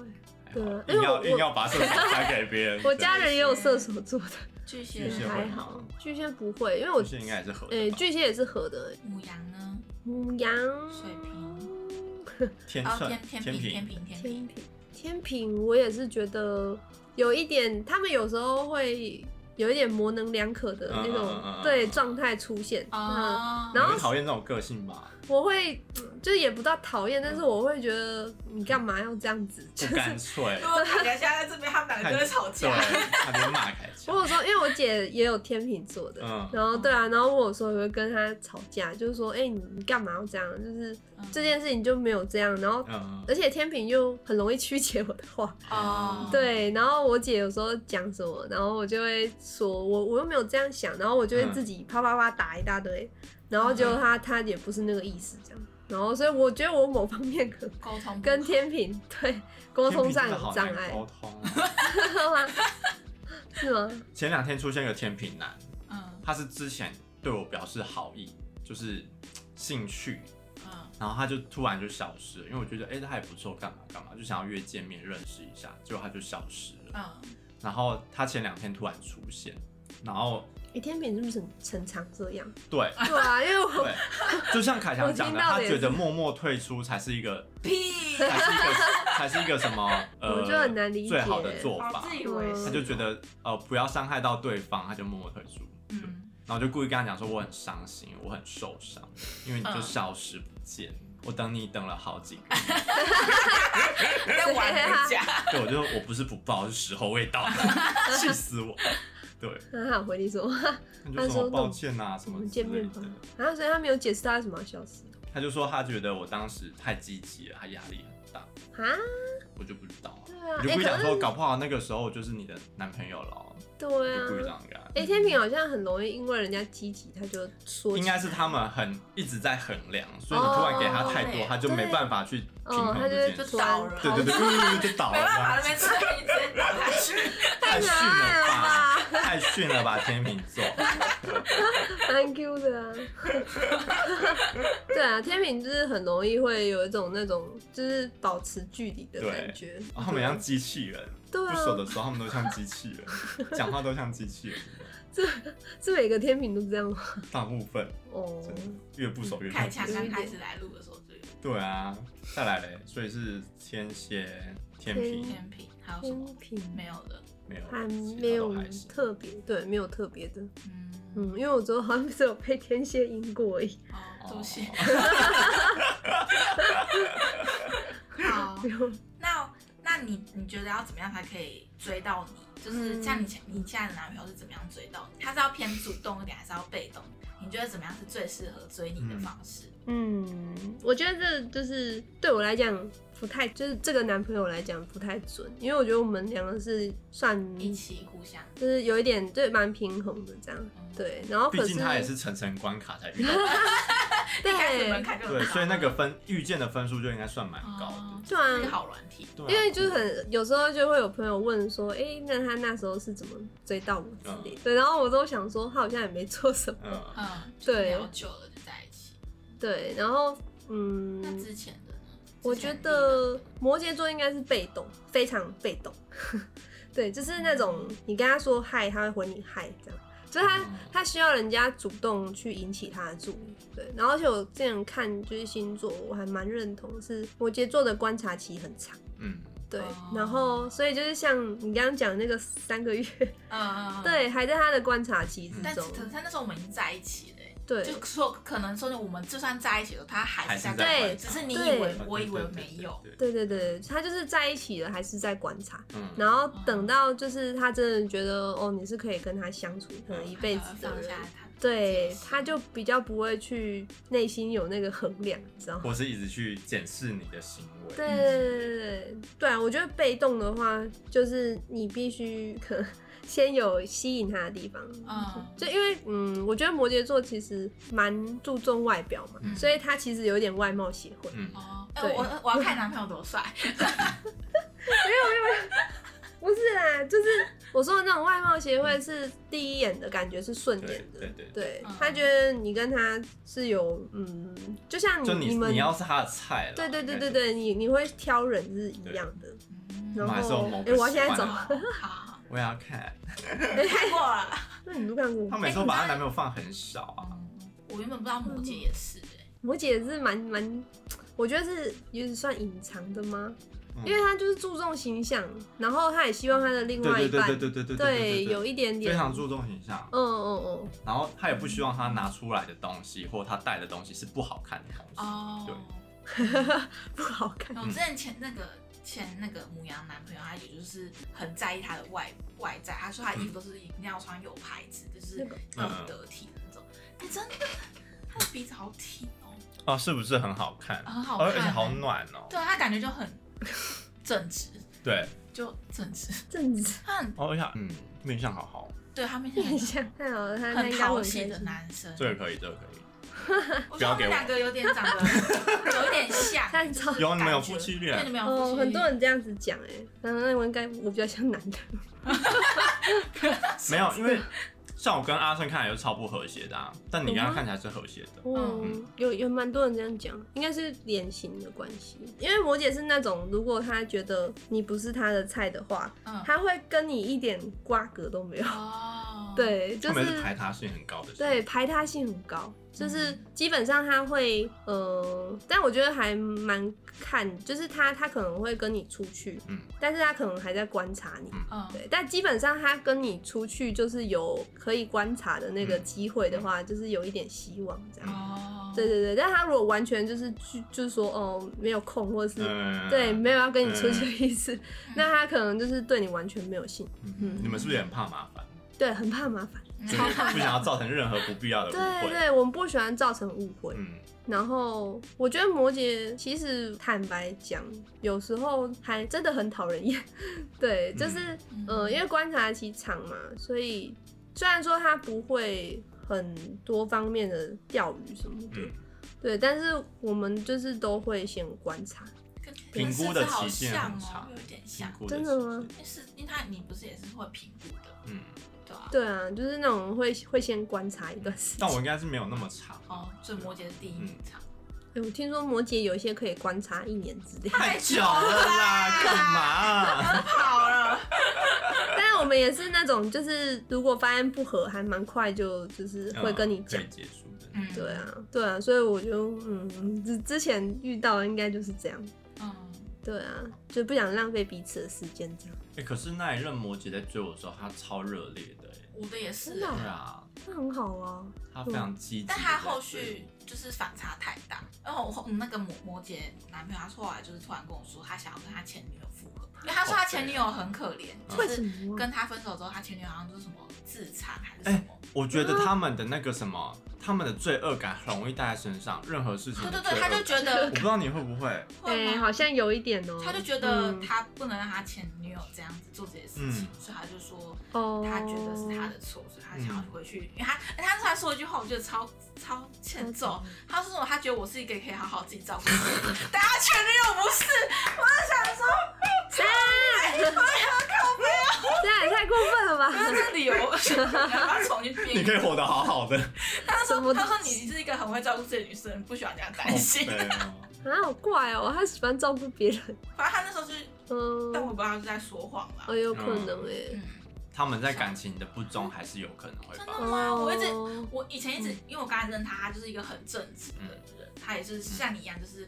哎，对啊，硬要硬要把射手排给别人。我家人也有射手座的，巨蟹还好，巨蟹不会，因为我巨蟹应该也是合的，哎，巨蟹也是合的。母羊呢？母羊、水瓶、天秤、天平、天平、天平。天平，我也是觉得有一点，他们有时候会有一点模棱两可的那种对状态出现。啊，然后讨厌这种个性吧？我会，就是也不到讨厌，但是我会觉得你干嘛要这样子？不干脆。我感觉现在在这边，他们两个就在吵架，他们骂开架。我有说，因为我姐也有天秤座的，然后对啊，然后我有时候也会跟她吵架，就是说，哎，你你干嘛要这样？就是这件事情就没有这样，然后而且天秤又很容易曲解我的话。哦。对，然后我姐有时候讲什么，然后我就会说，我我又没有这样想，然后我就会自己啪啪啪打一大堆。然后结果他他也不是那个意思，这样。然后所以我觉得我某方面可沟通跟天平对沟通上有障碍。沟通。是吗？前两天出现一个天平男，嗯，他是之前对我表示好意，就是兴趣，嗯，然后他就突然就消失了，因为我觉得哎他还不错，干嘛干嘛，就想要约见面认识一下，结果他就消失了，嗯，然后他前两天突然出现，然后。哎，天秤是不是成常这样？对，对啊，因为我就像凯翔讲的，他觉得默默退出才是一个屁，才是一个才是一个什么呃，我就很难理解最好的做法。自以为是，他就觉得呃不要伤害到对方，他就默默退出。嗯，然后就故意跟他讲说我很伤心，我很受伤，因为你就消失不见，我等你等了好几个月 在玩人家。对，我就我不是不报，是时候未到，气死我。对，那他有回你 说，他说抱歉呐，什么见面吧，然后所以他没有解释他为什么要消失。他就说他觉得我当时太积极了，他压力很大。啊？我就不知道。对啊。你就不会讲说，搞不好那个时候就是你的男朋友了。对啊。故意这样干。哎，天平好像很容易因为人家积极，他就说。应该是他们很一直在衡量，所以你突然给他太多，他就没办法去平衡这件事。倒了。对对对，就倒了。没办法，那边吃一直 倒下去。太逊了吧！太逊了吧！天秤座。蛮 Q 的啊。对啊，天秤就是很容易会有一种那种就是保持距离的感觉。他们像机器人。对啊。不熟的时候，他们都像机器人，讲话都像机器人。这是每个天平都这样吗？大部分哦，越不熟越。开枪刚开始来录的时候最。对啊，再来嘞，所以是天蝎、天平、天平，还有什么？天秤没有的，没有，还没有特别，对，没有特别的。嗯嗯，因为我昨天好像只有被天蝎阴过而已。哦，多谢。好，那那你你觉得要怎么样才可以追到你？就是像你前你现在的男朋友是怎么样追到你？他是要偏主动一点，还是要被动？你觉得怎么样是最适合追你的方式？嗯，我觉得这就是对我来讲不太，就是这个男朋友来讲不太准，因为我觉得我们两个是算一起互相，就是有一点对蛮平衡的这样。对，然后毕竟他也是层层关卡才遇到。对，对，所以那个分遇见的分数就应该算蛮高的，对啊，好软体。因为就是很有时候就会有朋友问说，哎，那他那时候是怎么追到我之类的？对，然后我都想说，他好像也没做什么，嗯，对，好久了就在一起。对，然后嗯，那之前的呢？我觉得摩羯座应该是被动，非常被动。对，就是那种你跟他说嗨，他会回你嗨这样。就是他他需要人家主动去引起他的注意，对。然后而且我之前看就是星座，我还蛮认同是摩羯座的观察期很长，嗯，对。然后所以就是像你刚刚讲的那个三个月，嗯，对，还在他的观察期之中。但他那时候我们已经在一起了，对，就说可能说我们就算在一起了，他还是在对，只是你以为我以为没有，对对对，他就是在一起了，还是在观察，嗯然后等到就是他真的觉得哦，你是可以跟他相处可能一辈子的人。对，他就比较不会去内心有那个衡量，知道吗？或是一直去检视你的行为。对对对对对啊！我觉得被动的话，就是你必须可能先有吸引他的地方。嗯，就因为嗯，我觉得摩羯座其实蛮注重外表嘛，嗯、所以他其实有点外貌协会。嗯。哦，对。我我要看男朋友多帅。没有没有没有，不是啦，就是。我说的那种外貌协会是第一眼的感觉是顺眼的，对对对，他觉得你跟他是有嗯，就像你你们你要是他的菜了，对对对对对，你你会挑人是一样的。然后哎，我要现在走，好，我也要看，没看过了，那你都看过？他每次都把她男朋友放很少啊。我原本不知道摩羯也是，摩羯也是蛮蛮，我觉得是也是算隐藏的吗？因为他就是注重形象，然后他也希望他的另外一半对对对对对对有一点点。非常注重形象，嗯嗯嗯，然后他也不希望他拿出来的东西或他带的东西是不好看的东西。哦，对，不好看。我之前前那个前那个母羊男朋友，他也就是很在意他的外外在，他说他衣服都是一定要穿有牌子，就是要得体的那种。哎，真的，他的鼻子好挺哦，哦，是不是很好看？很好看，而且好暖哦。对，他感觉就很。正直，对，就正直，正直。他很哦，呀，嗯，面相好好。对他面相太好了，他很讨喜的男生。这个可以，这个可以。我觉得我们两个有点长得 有点像，有你们有夫妻脸，哦，很多人这样子讲哎，那我应该我比较像男的。没有，因为。像我跟阿顺看起来就超不和谐的，啊，但你刚刚看起来是和谐的。嗯，有有蛮多人这样讲，应该是脸型的关系。因为摩姐是那种，如果她觉得你不是她的菜的话，嗯、他会跟你一点瓜葛都没有。哦，对，就是，是排他性很高的。对，排他性很高。就是基本上他会，呃，但我觉得还蛮看，就是他他可能会跟你出去，嗯，但是他可能还在观察你，嗯，对，但基本上他跟你出去就是有可以观察的那个机会的话，就是有一点希望这样，哦，对对对，但他如果完全就是去就是说哦没有空或是对没有要跟你出去的意思，那他可能就是对你完全没有兴趣，嗯，你们是不是也很怕麻烦？对，很怕麻烦。不想要造成任何不必要的误会。对对，我们不喜欢造成误会。嗯，然后我觉得摩羯其实坦白讲，有时候还真的很讨人厌。对，就是嗯、呃，因为观察期长嘛，所以虽然说他不会很多方面的钓鱼什么的，嗯、对，但是我们就是都会先观察，评估的期限很长，有点像，真的吗？是因为他你不是也是会评估的，嗯。对啊，就是那种会会先观察一段时间。但我应该是没有那么长哦，所以摩羯的第一名长。哎，我听说摩羯有一些可以观察一年之类。太久了啦，干嘛？跑了。但是我们也是那种，就是如果发现不合，还蛮快就就是会跟你讲结束的。嗯，对啊，对啊，所以我就嗯之之前遇到的应该就是这样。嗯，对啊，就不想浪费彼此的时间这样。哎，可是那一任摩羯在追我的时候，他超热烈的。我的也是，对啊，那很好啊，他非常积极，但他后续就是反差太大。然后我那个摩摩羯男朋友，他后来就是突然跟我说，他想要跟他前女友复合，因为他说他前女友很可怜，就是跟他分手之后，他前女友好像就是什么自残还是什么。我觉得他们的那个什么。他们的罪恶感很容易带在身上，任何事情。对对对，他就觉得，我不知道你会不会，对，好像有一点哦。他就觉得他不能让他前女友这样子做这些事情，所以他就说，他觉得是他的错，所以他想要回去。因为他，他突然说一句话，我觉得超超欠揍。他说什么？他觉得我是一个可以好好自己照顾的人，但他前女友不是。我就想说，哎呀，靠北啊，这也太过分了吧？这是理由，他重新编。你可以活得好好的。他说：“你是一个很会照顾自己的女生，不喜欢人家担心。” 啊，好怪哦，他喜欢照顾别人。反正他那时候是，嗯，但我不知道他是在说谎啦。哦，有可能哎。他们在感情的不忠，还是有可能会。真的吗？我一直，我以前一直，因为我刚才认他，他就是一个很正直的人，他也是像你一样，就是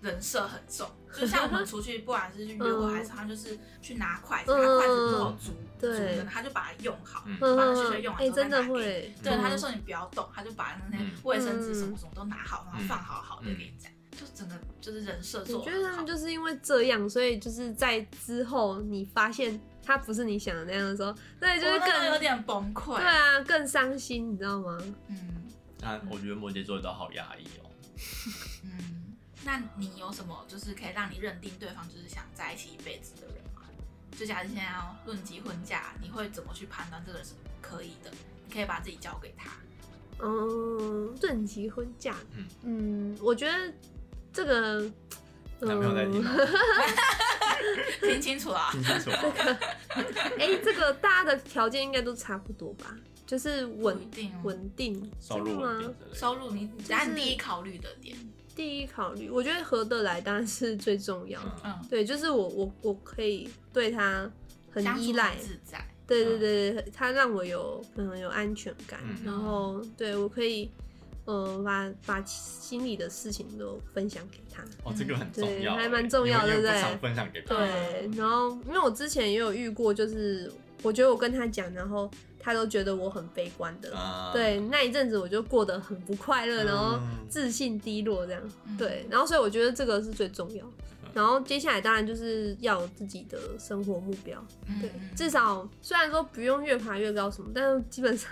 人设很重，就像我们出去，不管是去约会还是他就是去拿筷子，拿筷子不好煮，煮的，他就把它用好，把它学学用完之后再拿给你。对，他就说你不要动，他就把那些卫生纸什么什么都拿好，然后放好好的给你这样。就整个就是人设做。我觉得他们就是因为这样，所以就是在之后你发现他不是你想的那样的时候，对，就是更有点崩溃。对啊，更伤心，你知道吗？嗯。那我觉得摩羯座都好压抑哦。嗯，那你有什么就是可以让你认定对方就是想在一起一辈子的人吗？就假如现在要论及婚嫁，你会怎么去判断这个是可以的？你可以把自己交给他。嗯，论及婚嫁，嗯嗯，我觉得。这个 男朋友在 听，听清楚啊，听清楚。这个，哎，这个大家的条件应该都差不多吧？就是稳定、稳定收入吗？收入你按第一考虑的点，第一考虑，我觉得合得来当然是最重要的。嗯，对，就是我我我可以对他很依赖，自在。对对对，他让我有可能有安全感，然后对我可以。呃，把把心里的事情都分享给他。哦，这个很重要，还蛮重要，对不对？分享给他。对，然后因为我之前也有遇过，就是我觉得我跟他讲，然后他都觉得我很悲观的。对，那一阵子我就过得很不快乐，然后自信低落这样。对，然后所以我觉得这个是最重要。然后接下来当然就是要有自己的生活目标。对，至少虽然说不用越爬越高什么，但是基本上。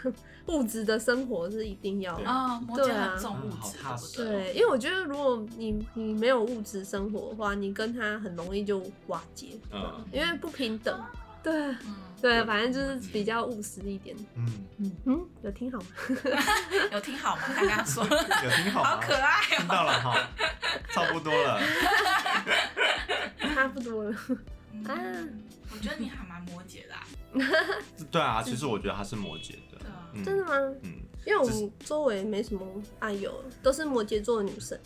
物质的生活是一定要的啊，对啊，重物质，对，因为我觉得如果你你没有物质生活的话，你跟他很容易就瓦解，嗯，因为不平等，对，对，反正就是比较务实一点，嗯。嗯。嗯，有听好吗？有听好吗？他刚刚说。有听好，好可爱，听到了哈，差不多了，差不多了，啊，我觉得你还蛮摩羯的，对啊，其实我觉得他是摩羯的。真的吗？嗯，因为我们周围没什么爱友，都是摩羯座的女生。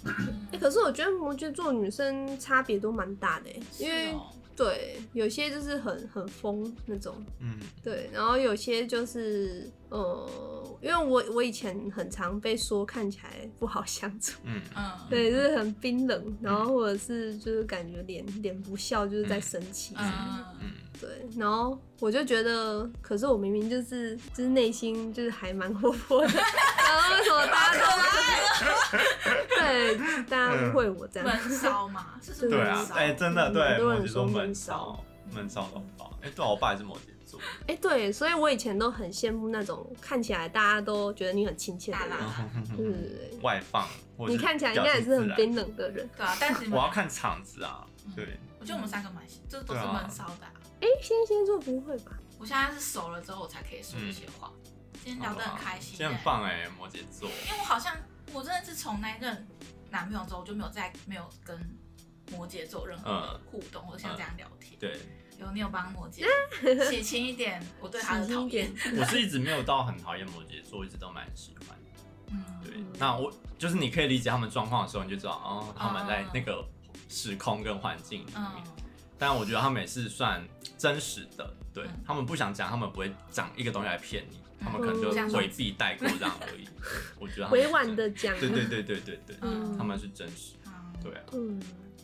哎，可是我觉得摩羯座女生差别都蛮大的，因为对，有些就是很很疯那种，嗯，对，然后有些就是呃，因为我我以前很常被说看起来不好相处，嗯嗯，对，就是很冰冷，然后或者是就是感觉脸脸不笑，就是在生气，嗯。对，然后我就觉得，可是我明明就是就是内心就是还蛮活泼的，然后为什么大家都 对大家误会我这样？闷骚嘛，是对啊，哎，真的对，摩羯座闷骚，闷骚到爆。哎，对，我爸也是摩羯座。哎，对，所以我以前都很羡慕那种看起来大家都觉得你很亲切的人，对，外放。你看起来应该也是很冰冷的人，对啊。但是我要看场子啊，对。我觉得我们三个蛮，就是都是闷骚的。哎，天蝎座不会吧？我现在是熟了之后，我才可以说这些话。今天聊得很开心，今天很棒哎，摩羯座。因为我好像，我真的是从那任男朋友之后，我就没有再没有跟摩羯座任何互动，或者像这样聊天。对，有你有帮摩羯 写清一点，我对他的讨厌。我是一直没有到很讨厌摩羯座，一直都蛮喜欢。嗯，对。那我就是你可以理解他们状况的时候，你就知道哦，他们在那个时空跟环境里面。但我觉得他们也是算真实的，对他们不想讲，他们不会讲一个东西来骗你，他们可能就回避带过这样而已。我觉得委婉的讲，对对对对对对，他们是真实，对啊。嗯，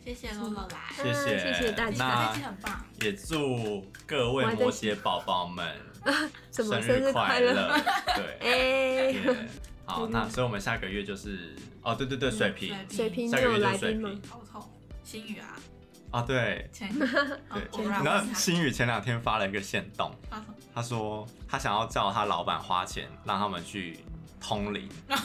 谢谢露露来，谢谢谢谢大家，那很棒。也祝各位摩羯宝宝们 生日快乐，对，哎，好，那所以我们下个月就是哦，对对对，水瓶，水瓶。下个月就是水瓶，头痛，心雨啊。啊，对，对，然后新宇前两天发了一个线动，他说他想要叫他老板花钱让他们去通灵，为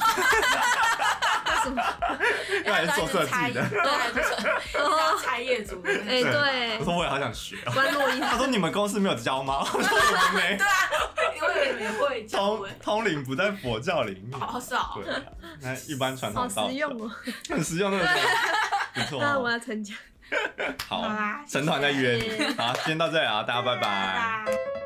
做设计的，对，就是拆业主的，哎，对，我说我也好想学，关洛伊，他说你们公司没有教吗？我说我们没，对啊，因为你们会通通灵不在佛教里面，好少，对，那一般传统道，好实用哦，很实用那个，不错，那我要参加。好，成团再约。你。好，先到这里啊，大家拜拜。